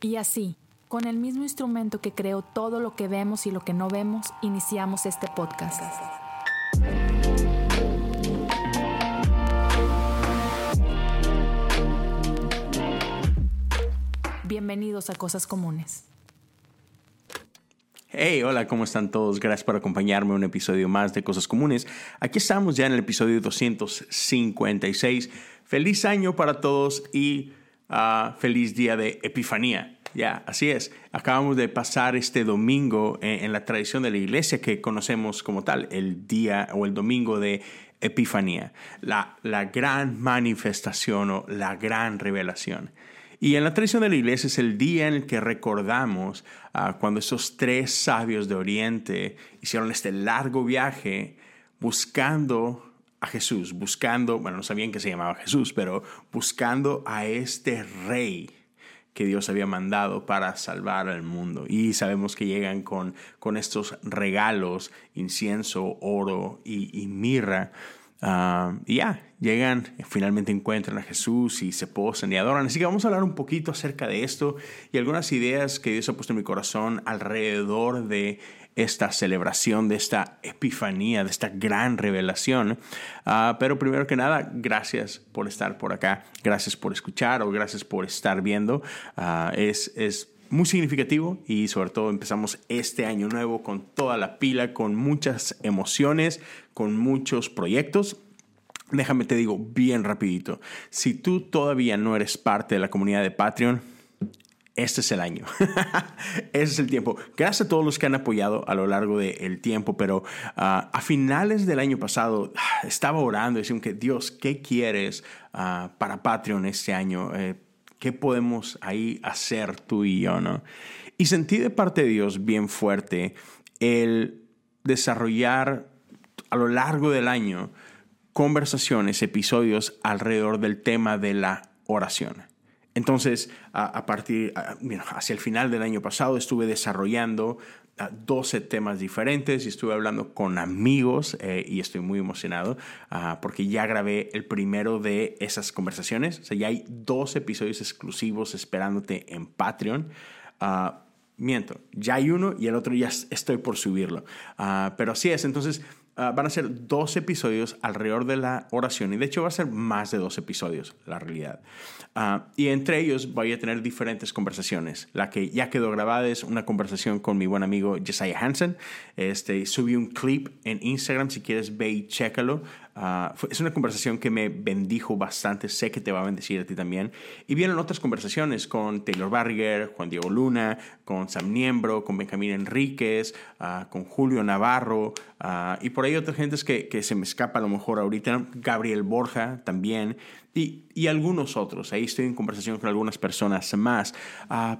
Y así, con el mismo instrumento que creó todo lo que vemos y lo que no vemos, iniciamos este podcast. Bienvenidos a Cosas Comunes. Hey, hola, ¿cómo están todos? Gracias por acompañarme en un episodio más de Cosas Comunes. Aquí estamos ya en el episodio 256. Feliz año para todos y ah, feliz día de Epifanía. Ya, así es. Acabamos de pasar este domingo en, en, la tradición de la iglesia que conocemos como tal, el día o el domingo de Epifanía, la, la gran manifestación o la gran revelación. Y en la tradición de la iglesia es el día en el que recordamos uh, cuando esos tres sabios de Oriente hicieron este largo viaje buscando a Jesús, buscando, bueno, no sabían que se llamaba Jesús, pero buscando a este rey que Dios había mandado para salvar al mundo. Y sabemos que llegan con, con estos regalos, incienso, oro y, mirra, Uh, y ya, llegan, finalmente encuentran a Jesús y se posan y adoran. Así que vamos a hablar un poquito acerca de esto y algunas ideas que Dios ha puesto en mi corazón alrededor de esta celebración, de esta epifanía, de esta gran revelación. Uh, pero primero que nada, gracias por estar por acá, gracias por escuchar o gracias por estar viendo. Uh, es, es muy significativo y sobre todo empezamos este año nuevo con toda la pila, con muchas emociones, con muchos proyectos. Déjame te digo bien rapidito, si tú todavía no eres parte de la comunidad de Patreon, este es el año. Ese es el tiempo. Gracias a todos los que han apoyado a lo largo del tiempo, pero uh, a finales del año pasado estaba orando y diciendo que Dios, ¿qué quieres uh, para Patreon este año? Eh, ¿Qué podemos ahí hacer tú y yo, no? Y sentí de parte de Dios bien fuerte el desarrollar a lo largo del año conversaciones, episodios alrededor del tema de la oración. Entonces, a, partir, hacia el final del año pasado estuve desarrollando 12 temas diferentes y estuve hablando con amigos eh, y estoy muy emocionado uh, porque ya grabé el primero de esas conversaciones. O sea, ya hay dos episodios exclusivos esperándote en Patreon. Uh, miento, ya hay uno y el otro ya estoy por subirlo. Uh, pero así es, entonces Uh, van a ser dos episodios alrededor de la oración y de hecho va a ser más de dos episodios, la realidad. Uh, y entre ellos voy a tener diferentes conversaciones. La que ya quedó grabada es una conversación con mi buen amigo Josiah Hansen. Este, subí un clip en Instagram, si quieres ve y chécalo. Uh, es una conversación que me bendijo bastante, sé que te va a bendecir a ti también. Y vienen otras conversaciones con Taylor Barriger, Juan Diego Luna, con Sam Niembro, con Benjamín Enríquez, uh, con Julio Navarro, uh, y por ahí otras gentes que, que, se me escapa a lo mejor ahorita, Gabriel Borja también, y, y algunos otros. Ahí estoy en conversación con algunas personas más.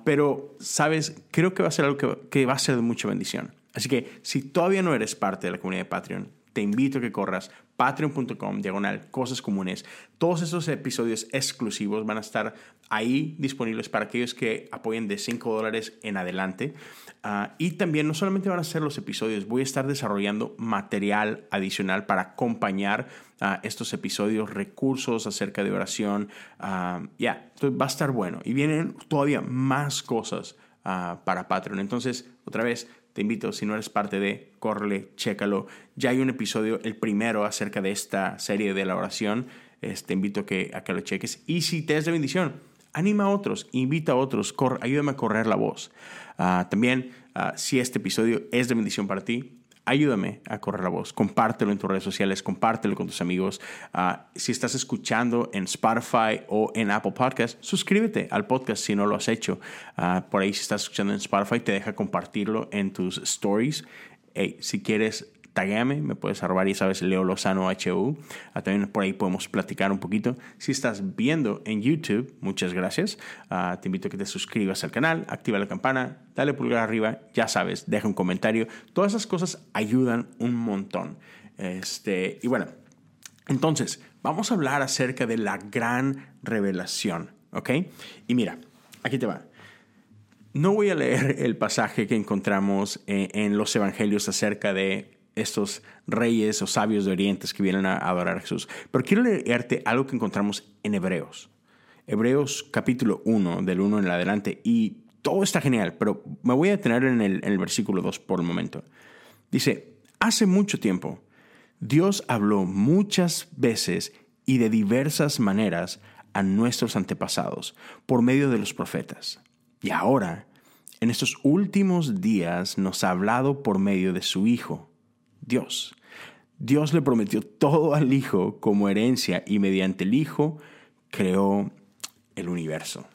pero, sabes, creo que va a ser algo que, que va a ser de mucha bendición. Así que si todavía no eres parte de la comunidad de Patreon, te invito a que corras patreon.com, diagonal, cosas comunes. Todos esos episodios exclusivos van a estar ahí disponibles para aquellos que apoyen de 5 dólares en adelante. Uh, y también no solamente van a ser los episodios, voy a estar desarrollando material adicional para acompañar uh, estos episodios, recursos acerca de oración. Uh, ya, yeah, va a estar bueno. Y vienen todavía más cosas para Patreon. Entonces, otra vez, te invito, si no eres parte de, córrele, chécalo. Ya hay un episodio, el primero, acerca de esta serie de la oración. te invito a que, a que lo cheques. Y si te es de bendición, anima a otros, invita a otros, ayúdame a correr la voz. Uh, también, uh, si este episodio es de bendición para ti, ayúdame a correr la voz. Compártelo en tus redes sociales, compártelo con tus amigos. Uh, si estás escuchando en Spotify o en Apple Podcast, suscríbete al podcast si no lo has hecho. Uh, por ahí, si estás escuchando en Spotify, te deja compartirlo en tus stories. Hey, si quieres tagueame, me puedes arrobar y sabes, Leo Lozano HU. Ah, también por ahí podemos platicar un poquito. Si estás viendo en YouTube, muchas gracias. Uh, te invito a que te suscribas al canal, activa la campana, dale pulgar arriba, ya sabes, deja un comentario. Todas esas cosas ayudan un montón. Este, y bueno, entonces, vamos a hablar acerca de la gran revelación, ¿ok? Y mira, aquí te va. No voy a leer el pasaje que encontramos en, en los evangelios acerca de estos reyes o sabios de Oriente que vienen a adorar a Jesús. Pero quiero leerte algo que encontramos en Hebreos. Hebreos capítulo 1, del 1 en adelante. Y todo está genial, pero me voy a detener en el, en el versículo 2 por el momento. Dice, hace mucho tiempo, Dios habló muchas veces y de diversas maneras a nuestros antepasados por medio de los profetas. Y ahora, en estos últimos días, nos ha hablado por medio de su Hijo, Dios. Dios le prometió todo al Hijo como herencia y mediante el Hijo creó el universo.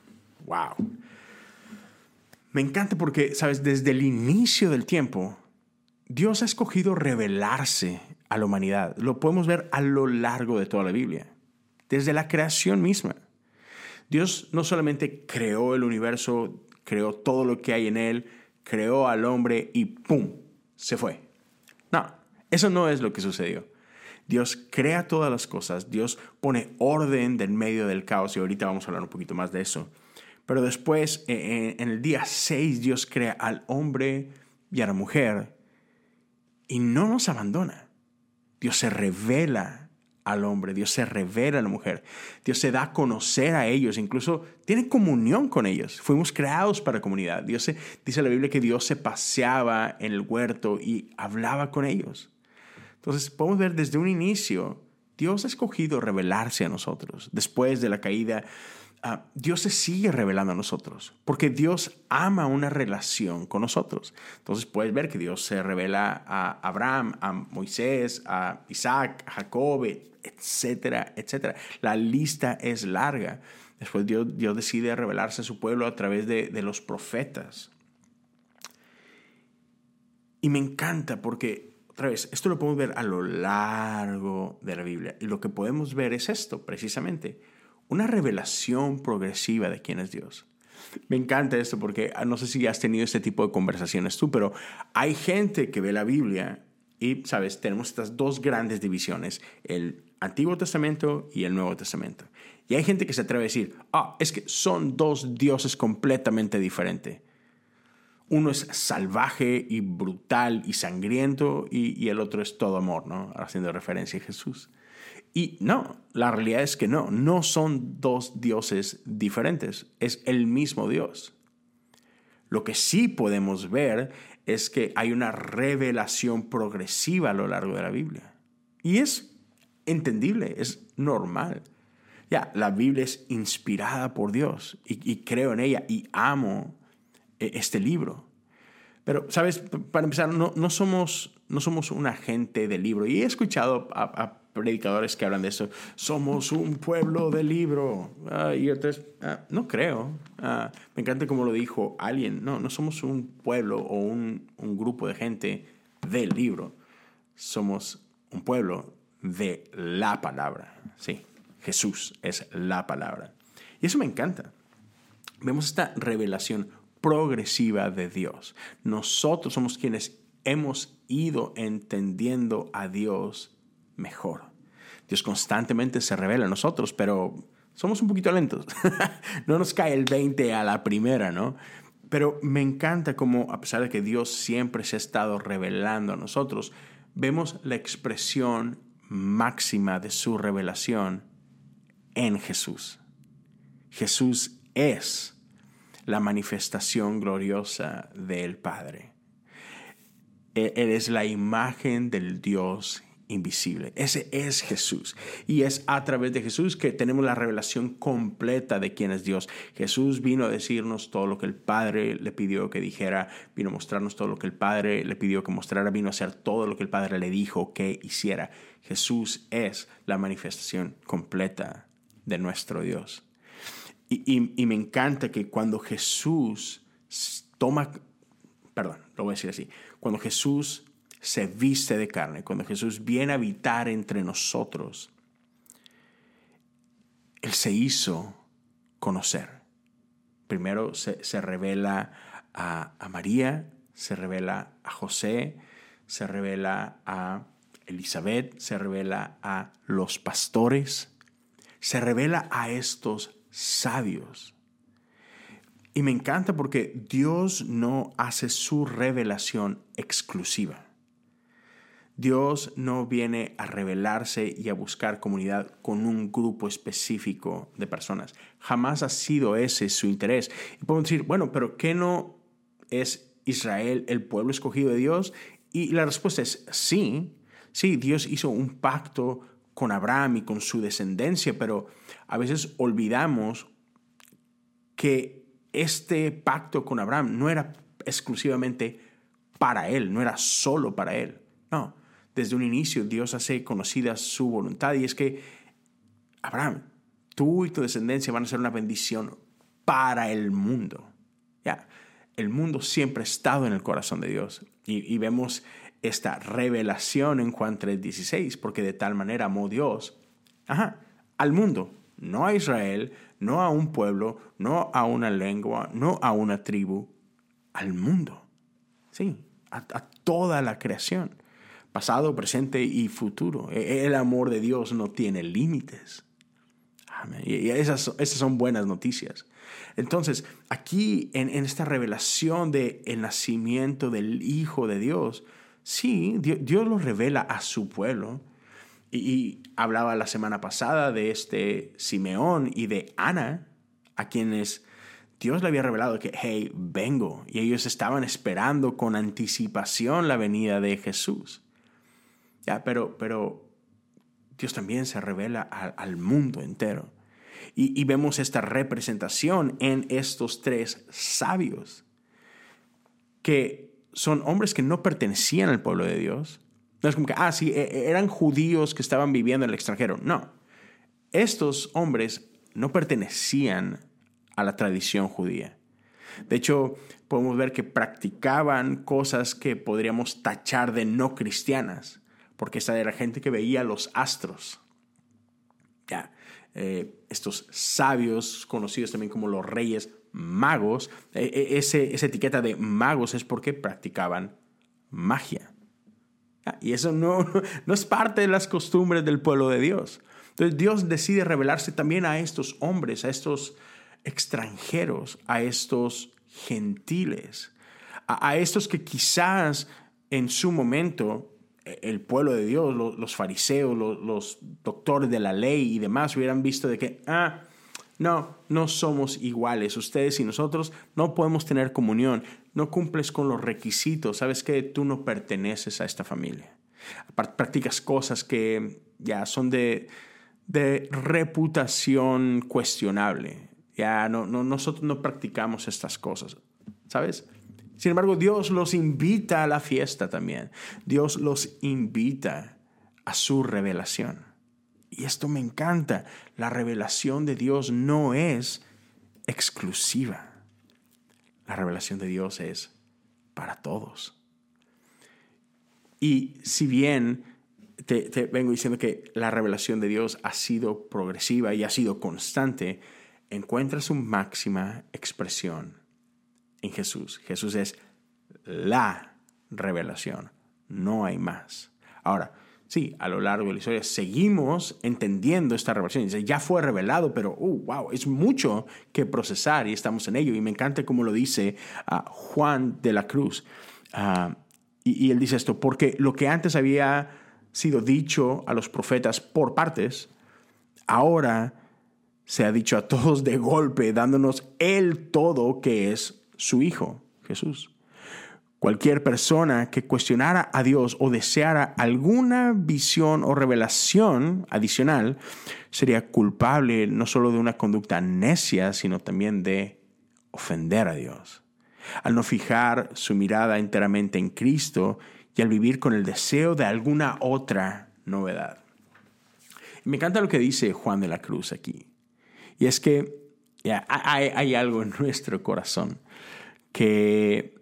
¡Wow! Me encanta porque, sabes, desde el inicio del tiempo, Dios ha escogido revelarse a la humanidad. Lo podemos ver a lo largo de toda la Biblia, desde la creación misma. Dios no solamente creó el universo, creó todo lo que hay en él, creó al hombre y ¡pum! se fue. Eso no es lo que sucedió. Dios crea todas las cosas, Dios pone orden del medio del caos y ahorita vamos a hablar un poquito más de eso. Pero después, eh, eh, en el día 6, Dios crea al hombre y a la mujer y no nos abandona. Dios se revela al hombre, Dios se revela a la mujer, Dios se da a conocer a ellos, incluso tiene comunión con ellos. Fuimos creados para comunidad. Dios dice la Biblia que Dios se paseaba en el huerto y hablaba con ellos. Entonces podemos ver desde un inicio, Dios ha escogido revelarse a nosotros. Después de la caída, Ah, Dios se sigue revelando a nosotros, porque Dios ama una relación con nosotros. Entonces puedes ver que Dios se revela a Abraham, a Moisés, a Isaac, a Jacob, etcétera, etcétera. La lista es larga. Después Dios, decide revelarse a su pueblo a través de, de los profetas. Y me encanta porque otra esto lo podemos ver a lo largo de la Biblia. Y lo que podemos ver es esto, precisamente una revelación progresiva de quién es Dios. Me encanta esto porque ah, no sé si has tenido este tipo de conversaciones tú, pero hay gente que ve la Biblia y, sabes, tenemos estas dos grandes divisiones, el Antiguo Testamento y el Nuevo Testamento. Y hay gente que se atreve a decir, ah, es que son dos dioses completamente diferentes. Uno es salvaje y brutal y sangriento y, el otro es todo amor, ¿no? Haciendo referencia a Jesús. Y no, la realidad es que no, no son dos dioses diferentes, es el mismo Dios. Lo que sí podemos ver es que hay una revelación progresiva a lo largo de la Biblia. Y es entendible, es normal. Ya, la Biblia es inspirada por Dios y, creo en ella y amo este libro. Pero, ¿sabes? Para empezar, no, no, somos, no somos un agente del libro. Y he escuchado a predicadores que hablan de eso. Somos un pueblo de libro. Ah, y entonces, ah, no creo. Ah, me encanta como lo dijo alguien. No, no somos un pueblo o un, un grupo de gente del libro. Somos un pueblo de la palabra. Sí, Jesús es la palabra. Y eso me encanta. Vemos esta revelación progresiva de Dios. Nosotros somos quienes hemos ido entendiendo a Dios mejor. Dios constantemente se revela a nosotros, pero somos un poquito lentos. no nos cae el 20 a la primera, ¿no? Pero me encanta como, a pesar de que Dios siempre se ha estado revelando a nosotros, vemos la expresión máxima de su revelación en Jesús. Jesús es la manifestación gloriosa del Padre. Él es la imagen del Dios invisible. Ese es Jesús. Y es a través de Jesús que tenemos la revelación completa de quién es Dios. Jesús vino a decirnos todo lo que el Padre le pidió que dijera, vino a mostrarnos todo lo que el Padre le pidió que mostrara, vino a hacer todo lo que el Padre le dijo que hiciera. Jesús es la manifestación completa de nuestro Dios. Y, me encanta que cuando Jesús toma, perdón, lo voy a decir así, cuando Jesús se viste de carne, cuando Jesús viene a habitar entre nosotros, Él se hizo conocer. Primero se, revela a, a María, se revela a José, se revela a Elizabeth, se revela a los pastores, se revela a estos sabios. Y me encanta porque Dios no hace su revelación exclusiva. Dios no viene a revelarse y a buscar comunidad con un grupo específico de personas. Jamás ha sido ese su interés. Y podemos decir, bueno, pero ¿qué no es Israel el pueblo escogido de Dios? Y la respuesta es sí. Sí, Dios hizo un pacto con Abraham y con su descendencia, pero a veces olvidamos que este pacto con Abraham no era exclusivamente para él, no era solo para él. No, desde un inicio Dios hace conocida su voluntad y es que, Abraham, tú y tu descendencia van a ser una bendición para el mundo. Ya, el mundo siempre ha estado en el corazón de Dios y, vemos esta revelación en Juan 3:16, porque de tal manera amó Dios al mundo, no a Israel, no a un pueblo, no a una lengua, no a una tribu, al mundo. Sí, a toda la creación pasado, presente y futuro. E, el amor de Dios no tiene límites. Y esas, esas son buenas noticias. Entonces, aquí en, esta revelación del el nacimiento del Hijo de Dios, sí, Dios, lo revela a su pueblo. Y, hablaba la semana pasada de este Simeón y de Ana, a quienes Dios le había revelado que, hey, vengo. Y ellos estaban esperando con anticipación la venida de Jesús. Ya, pero, pero Dios también se revela al mundo entero. Y, vemos esta representación en estos tres sabios, que son hombres que no pertenecían al pueblo de Dios. No es como que, ah, sí, e, e, eran judíos que estaban viviendo en el extranjero. No, estos hombres no pertenecían a la tradición judía. De hecho, podemos ver que practicaban cosas que podríamos tachar de no cristianas porque esta era gente que veía los astros. Ya, eh, estos sabios, conocidos también como los reyes magos, eh, ese, esa etiqueta de magos es porque practicaban magia. y eso no, no es parte de las costumbres del pueblo de Dios. Entonces Dios decide revelarse también a estos hombres, a estos extranjeros, a estos gentiles, a, a estos que quizás en su momento el pueblo de Dios, los, fariseos, los, doctores de la ley y demás hubieran visto de que, ah, no, no somos iguales, ustedes y nosotros no podemos tener comunión, no cumples con los requisitos, sabes que tú no perteneces a esta familia. Practicas cosas que ya son de, de reputación cuestionable. Ya no, no, nosotros no practicamos estas cosas, ¿sabes? Sin embargo, Dios los invita a la fiesta también. Dios los invita a su revelación. Y esto me encanta. La revelación de Dios no es exclusiva. La revelación de Dios es para todos. Y si bien te, vengo diciendo que la revelación de Dios ha sido progresiva y ha sido constante, encuentra su máxima expresión en Jesús. Jesús es la revelación, no hay más. Ahora, sí, a lo largo de la historia seguimos entendiendo esta revelación. Ya fue revelado, pero, uh, wow, es mucho que procesar y estamos en ello. Y me encanta como lo dice uh, Juan de la Cruz. Uh, y, y él dice esto, porque lo que antes había sido dicho a los profetas por partes, ahora se ha dicho a todos de golpe, dándonos el todo que es su Hijo, Jesús. Cualquier persona que cuestionara a Dios o deseara alguna visión o revelación adicional sería culpable no solo de una conducta necia, sino también de ofender a Dios. Al no fijar su mirada enteramente en Cristo y al vivir con el deseo de alguna otra novedad. Me encanta lo que dice Juan de la Cruz aquí. Y es que hay, algo en nuestro corazón que,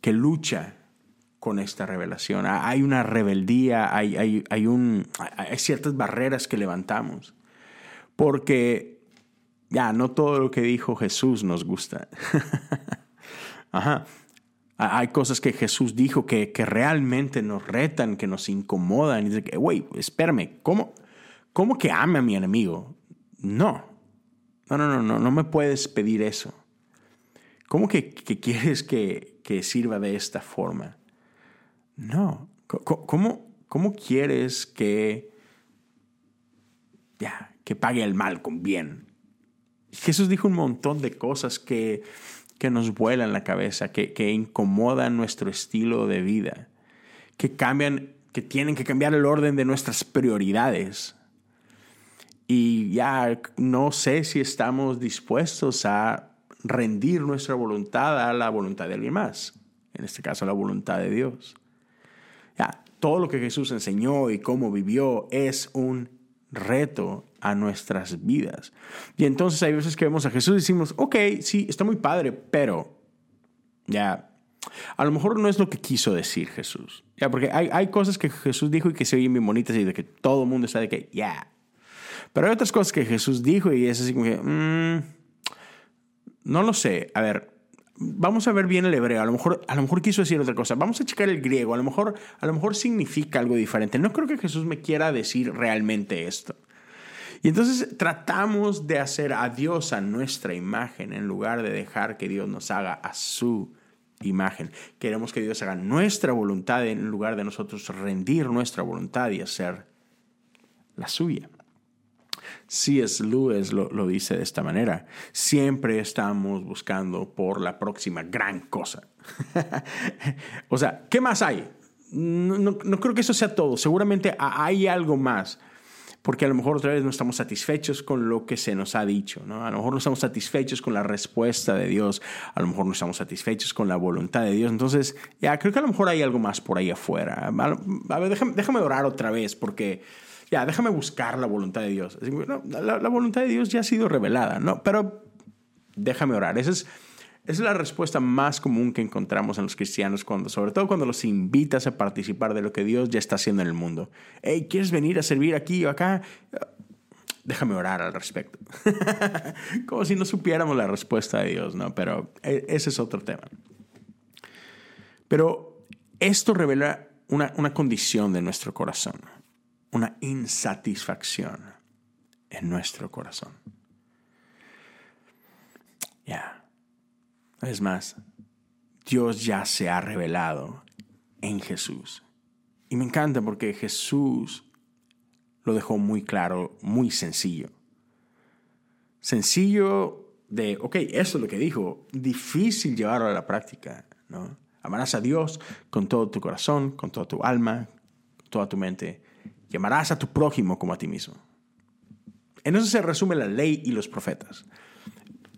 que lucha con esta revelación. Hay una rebeldía, hay, hay, hay, un, hay ciertas barreras que levantamos. Porque ya no todo lo que dijo Jesús nos gusta. Ajá. Hay cosas que Jesús dijo que, que, realmente nos retan, que nos incomodan. Y dice que, güey, espérame, ¿cómo, ¿cómo que ame a mi enemigo? No. No, no, no, no, no me puedes pedir eso. ¿Cómo que, quieres que, sirva de esta forma? No. ¿Cómo, ¿Cómo quieres que, ya, que pague el mal con bien? Jesús dijo un montón de cosas que, que nos vuelan la cabeza, que, que incomodan nuestro estilo de vida, que cambian, que tienen que cambiar el orden de nuestras prioridades. Y ya no sé si estamos dispuestos a rendir nuestra voluntad a la voluntad de alguien más, en este caso la voluntad de Dios. Ya, todo lo que Jesús enseñó y cómo vivió es un reto a nuestras vidas. Y entonces hay veces que vemos a Jesús y decimos, ok, sí, está muy padre, pero ya, a lo mejor no es lo que quiso decir Jesús. Ya, porque hay, hay cosas que Jesús dijo y que se oyen bien bonitas y de que todo el mundo de que, ya, pero hay otras cosas que Jesús dijo y es así como que, mm, no lo sé. A ver, vamos a ver bien el hebreo. A lo mejor, a lo mejor quiso decir otra cosa. Vamos a checar el griego. A lo mejor, a lo mejor significa algo diferente. No creo que Jesús me quiera decir realmente esto. Y entonces tratamos de hacer a Dios a nuestra imagen en lugar de dejar que Dios nos haga a su imagen. Queremos que Dios haga nuestra voluntad en lugar de nosotros rendir nuestra voluntad y hacer la suya. C.S. Lewis lo, lo, dice de esta manera. Siempre estamos buscando por la próxima gran cosa. o sea, ¿qué más hay? No, no, creo que eso sea todo. Seguramente hay algo más. Porque a lo mejor otra vez no estamos satisfechos con lo que se nos ha dicho. ¿no? A lo mejor no estamos satisfechos con la respuesta de Dios. A lo mejor no estamos satisfechos con la voluntad de Dios. Entonces, ya creo que a lo mejor hay algo más por ahí afuera. A ver, déjame, déjame orar otra vez porque ya, déjame buscar la voluntad de Dios. la, voluntad de Dios ya ha sido revelada, ¿no? Pero déjame orar. Esa es, la respuesta más común que encontramos en los cristianos, cuando, sobre todo cuando los invitas a participar de lo que Dios ya está haciendo en el mundo. Hey, ¿quieres venir a servir aquí o acá? Déjame orar al respecto. Como si no supiéramos la respuesta de Dios, ¿no? Pero e, ese es otro tema. Pero esto revela una condición de nuestro corazón una insatisfacción en nuestro corazón. Ya. Es más, Dios ya se ha revelado en Jesús. Y me encanta porque Jesús lo dejó muy claro, muy sencillo. Sencillo de, ok, eso es lo que dijo, difícil llevarlo a la práctica, ¿no? Amarás a Dios con todo tu corazón, con toda tu alma, con toda tu mente Llamarás a tu prójimo como a ti mismo. En eso se resume la ley y los profetas.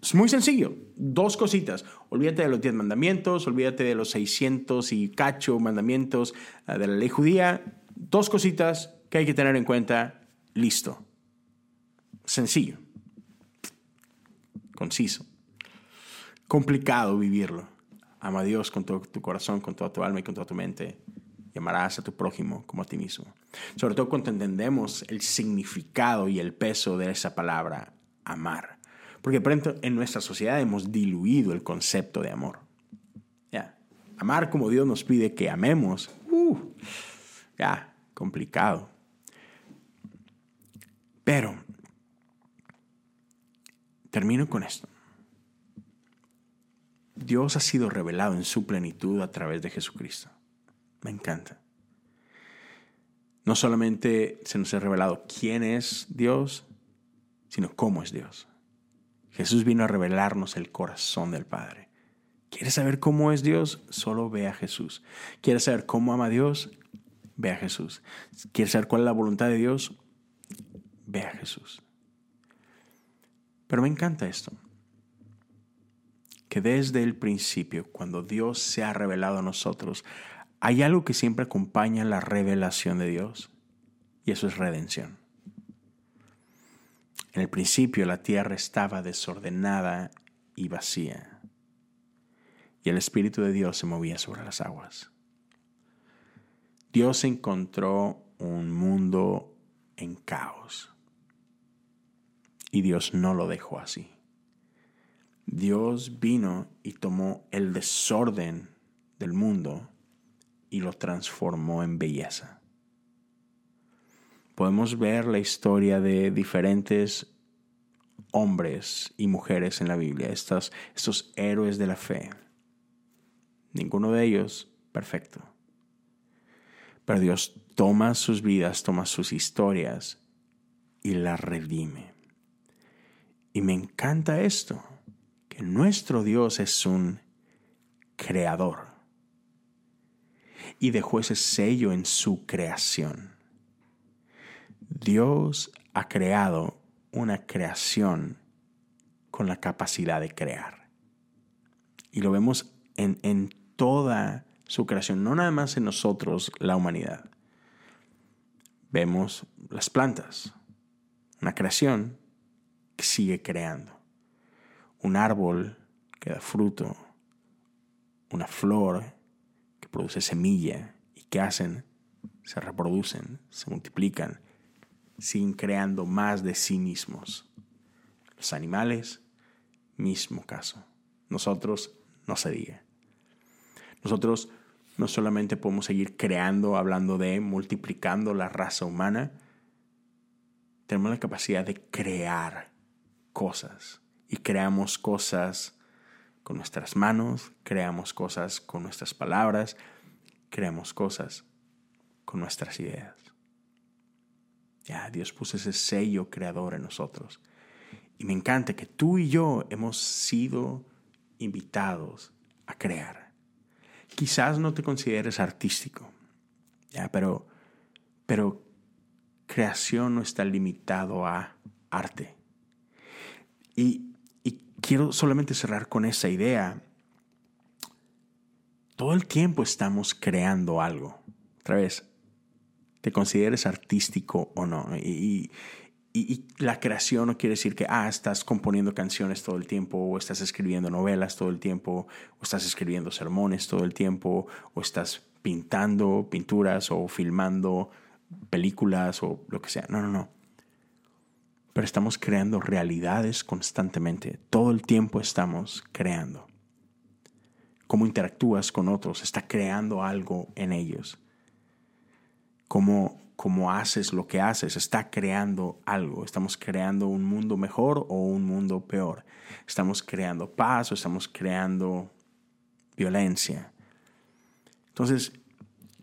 Es muy sencillo. Dos cositas. Olvídate de los diez mandamientos, olvídate de los 600 y cacho mandamientos eh, de la ley judía. Dos cositas que hay que tener en cuenta. Listo. Sencillo. Conciso. Complicado vivirlo. Ama a Dios con todo tu corazón, con toda tu alma y con toda tu mente. Llamarás a tu prójimo como a ti mismo. Sobre todo cuando entendemos el significado y el peso de esa palabra, amar. Porque pronto en nuestra sociedad hemos diluido el concepto de amor. Amar como Dios nos pide que amemos, uh, ya, complicado. Pero, termino con esto. Dios ha sido revelado en su plenitud a través de Jesucristo. Me encanta. No solamente se nos ha revelado quién es Dios, sino cómo es Dios. Jesús vino a revelarnos el corazón del Padre. ¿Quieres saber cómo es Dios? Solo ve a Jesús. ¿Quieres saber cómo ama a Dios? Ve a Jesús. ¿Quieres saber cuál es la voluntad de Dios? Ve a Jesús. Pero me encanta esto. Que desde el principio, cuando Dios se ha revelado a nosotros, hay algo que siempre acompaña la revelación de Dios y eso es redención. En el principio la tierra estaba desordenada y vacía y el Espíritu de Dios se movía sobre las aguas. Dios encontró un mundo en caos y Dios no lo dejó así. Dios vino y tomó el desorden del mundo y lo transformó en belleza. Podemos ver la historia de diferentes hombres y mujeres en la Biblia, estos, estos héroes de la fe. Ninguno de ellos perfecto. Pero Dios toma sus vidas, toma sus historias y las redime. Y me encanta esto, que nuestro Dios es un creador y dejó ese sello en su creación. Dios ha creado una creación con la capacidad de crear. Y lo vemos en, en toda su creación, no nada más en nosotros, la humanidad. Vemos las plantas, una creación que sigue creando. Un árbol que da fruto, una flor produce semilla y que hacen, se reproducen, se multiplican, siguen creando más de sí mismos. Los animales, mismo caso. Nosotros, no se diga. Nosotros no solamente podemos seguir creando, hablando de, multiplicando la raza humana, tenemos la capacidad de crear cosas. Y creamos cosas con nuestras manos, creamos cosas con nuestras palabras, creamos cosas con nuestras ideas. Ya, Dios puso ese sello creador en nosotros. Y me encanta que tú y yo hemos sido invitados a crear. Quizás no te consideres artístico, ya, pero, pero creación no está limitado a arte. Y, quiero solamente cerrar con esa idea. Todo el tiempo estamos creando algo. Otra vez, te consideres artístico o no. Y, y, la creación no quiere decir que, ah, estás componiendo canciones todo el tiempo, o estás escribiendo novelas todo el tiempo, o estás escribiendo sermones todo el tiempo, o estás pintando pinturas o filmando películas o lo que sea. No, no, no. Pero estamos creando realidades constantemente. Todo el tiempo estamos creando. Cómo interactúas con otros, está creando algo en ellos. Cómo, cómo haces lo que haces, está creando algo. Estamos creando un mundo mejor o un mundo peor. Estamos creando paz o estamos creando violencia. Entonces,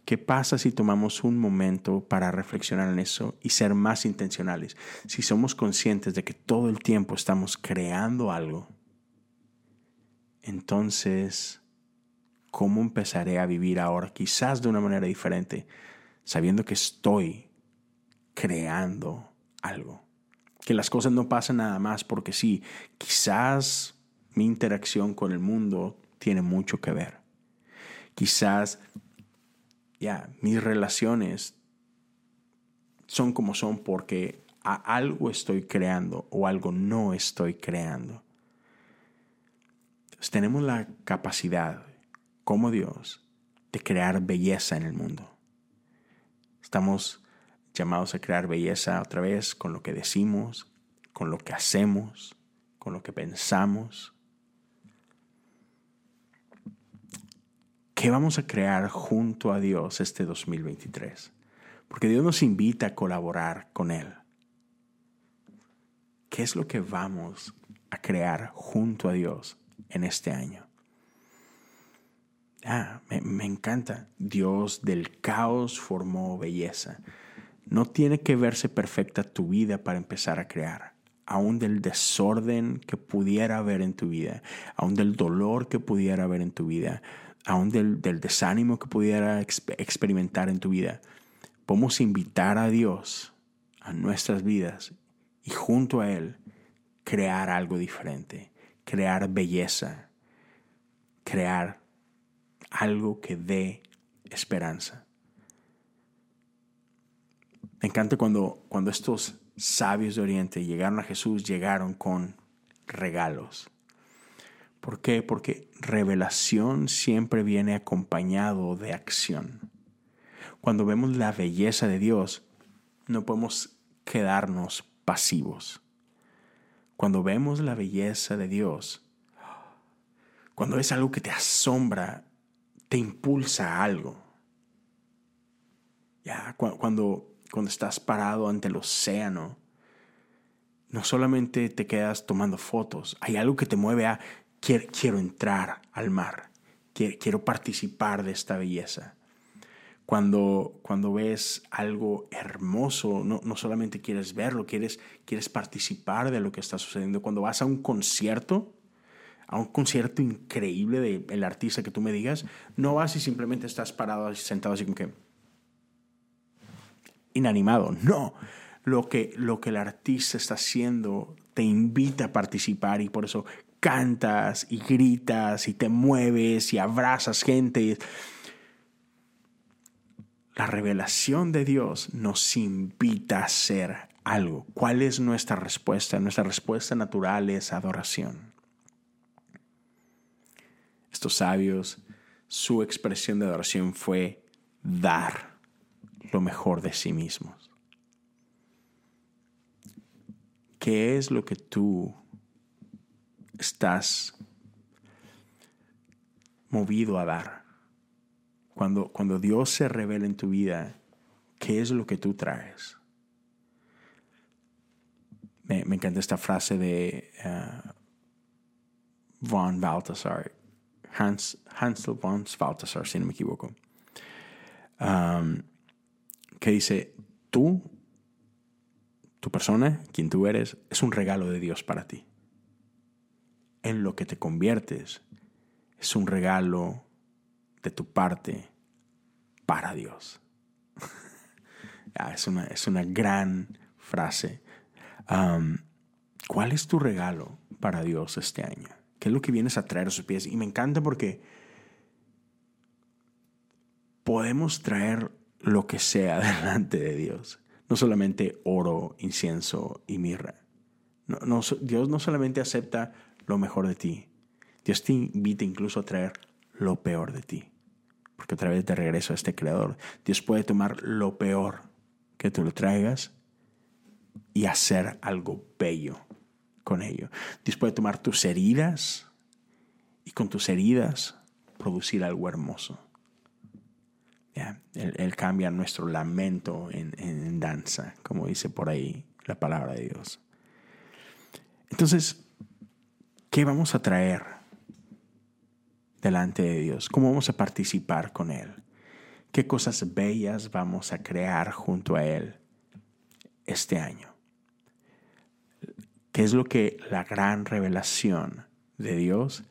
¿Qué pasa si tomamos un momento para reflexionar en eso y ser más intencionales? Si somos conscientes de que todo el tiempo estamos creando algo, entonces, ¿cómo empezaré a vivir ahora quizás de una manera diferente, sabiendo que estoy creando algo? Que las cosas no pasan nada más porque sí, quizás mi interacción con el mundo tiene mucho que ver. Quizás ya, mis relaciones son como son porque a algo estoy creando o algo no estoy creando. tenemos la capacidad, como Dios, de crear belleza en el mundo. Estamos llamados a crear belleza otra vez con lo que decimos, con lo que hacemos, con lo que pensamos, ¿Qué vamos a crear junto a Dios este 2023? Porque Dios nos invita a colaborar con Él. ¿Qué es lo que vamos a crear junto a Dios en este año? Ah, me, encanta. Dios del caos formó belleza. No tiene que verse perfecta tu vida para empezar a crear. Aún del desorden que pudiera haber en tu vida, aún del dolor que pudiera haber en tu vida, aún del, desánimo que pudiera experimentar en tu vida, podemos invitar a Dios a nuestras vidas y junto a Él crear algo diferente, crear belleza, crear algo que dé esperanza. Me encanta cuando, cuando estos sabios de Oriente llegaron a Jesús, llegaron con regalos. ¿Por qué? Porque revelación siempre viene acompañado de acción. Cuando vemos la belleza de Dios, no podemos quedarnos pasivos. Cuando vemos la belleza de Dios, cuando es algo que te asombra, te impulsa a algo. Ya, cuando, cuando estás parado ante el océano, no solamente te quedas tomando fotos, hay algo que te mueve a quiero, entrar al mar, quiero, participar de esta belleza. Cuando, cuando ves algo hermoso, no, no solamente quieres verlo, quieres, quieres participar de lo que está sucediendo. Cuando vas a un concierto, a un concierto increíble del el artista que tú me digas, no vas y simplemente estás parado, sentado así como que inanimado. No, lo que, lo que el artista está haciendo te invita a participar y por eso cantas y gritas y te mueves y abrazas gente. La revelación de Dios nos invita a hacer algo. ¿Cuál es nuestra respuesta? Nuestra respuesta natural es adoración. Estos sabios, su expresión de adoración fue dar lo mejor de sí mismos. ¿Qué es lo que tú estás movido a dar? Cuando, cuando Dios se revela en tu vida, ¿qué es lo que tú traes? Me, encanta esta frase de uh, von Balthasar, Hans, Hansel von Balthasar, si no me equivoco, um, que dice, tú tu persona, quien tú eres, es un regalo de Dios para ti. En lo que te conviertes es un regalo de tu parte para Dios. Ah, es, una, es, una, gran frase. ¿Cuál es tu regalo para Dios este año? ¿Qué es lo que vienes a traer a sus pies? Y me encanta porque podemos traer lo que sea delante de Dios no solamente oro, incienso y mirra. Dios no solamente acepta lo mejor de ti, Dios te invita incluso a traer lo peor de ti. Porque a través de regreso a este creador, Dios puede tomar lo peor que tú lo traigas y hacer algo bello con ello. Dios puede tomar tus heridas y con tus heridas producir algo hermoso. Él, cambia nuestro lamento en, danza, como dice por ahí la palabra de Dios. Entonces, ¿qué vamos a traer delante de Dios? ¿Cómo vamos a participar con Él? ¿Qué cosas bellas vamos a crear junto a Él este año? ¿Qué es lo que la gran revelación de Dios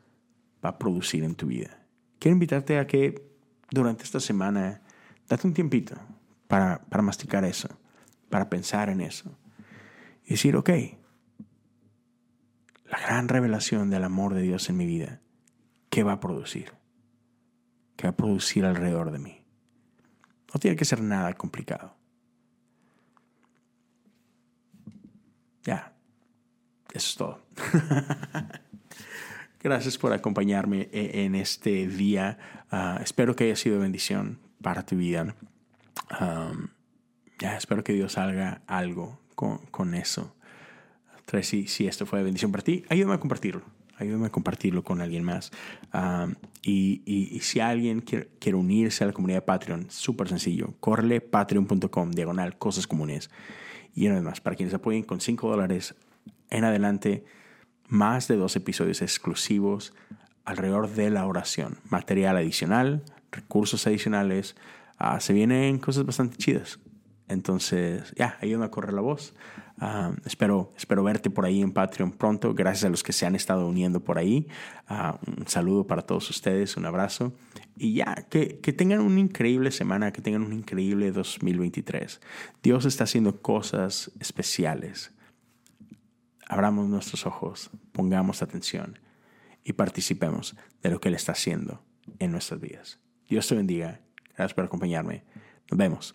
va a producir en tu vida? Quiero invitarte a que durante esta semana, date un tiempito para, para masticar eso, para pensar en eso. Y decir, ok, la gran revelación del amor de Dios en mi vida, ¿qué va a producir? ¿Qué va a producir alrededor de mí? No tiene que ser nada complicado. Ya, eso es todo. Gracias por acompañarme e-, en este día. Ah, espero que haya sido bendición para tu vida. ya, espero que Dios haga algo con, eso. Entonces, si, si, esto fue de bendición para ti, ayúdame a compartirlo. Ayúdame a compartirlo con alguien más. y, y, si alguien quiere, quiere, unirse a la comunidad de Patreon, súper sencillo. Corre patreon.com, diagonal, cosas comunes. Y además, para quienes apoyen con 5 dólares en adelante, más de dos episodios exclusivos alrededor de la oración, material adicional, recursos adicionales. Ah, se vienen cosas bastante chidas. Entonces, ya, ayúdame a correr la voz. Ah, espero, espero verte por ahí en Patreon pronto. Gracias a los que se han estado uniendo por ahí. Ah, un saludo para todos ustedes, un abrazo. Y ya, que, que tengan una increíble semana, que tengan un increíble 2023. Dios está haciendo cosas especiales abramos nuestros ojos, pongamos atención y participemos de lo que Él está haciendo en nuestras vidas. Dios te bendiga. Gracias por acompañarme. Nos vemos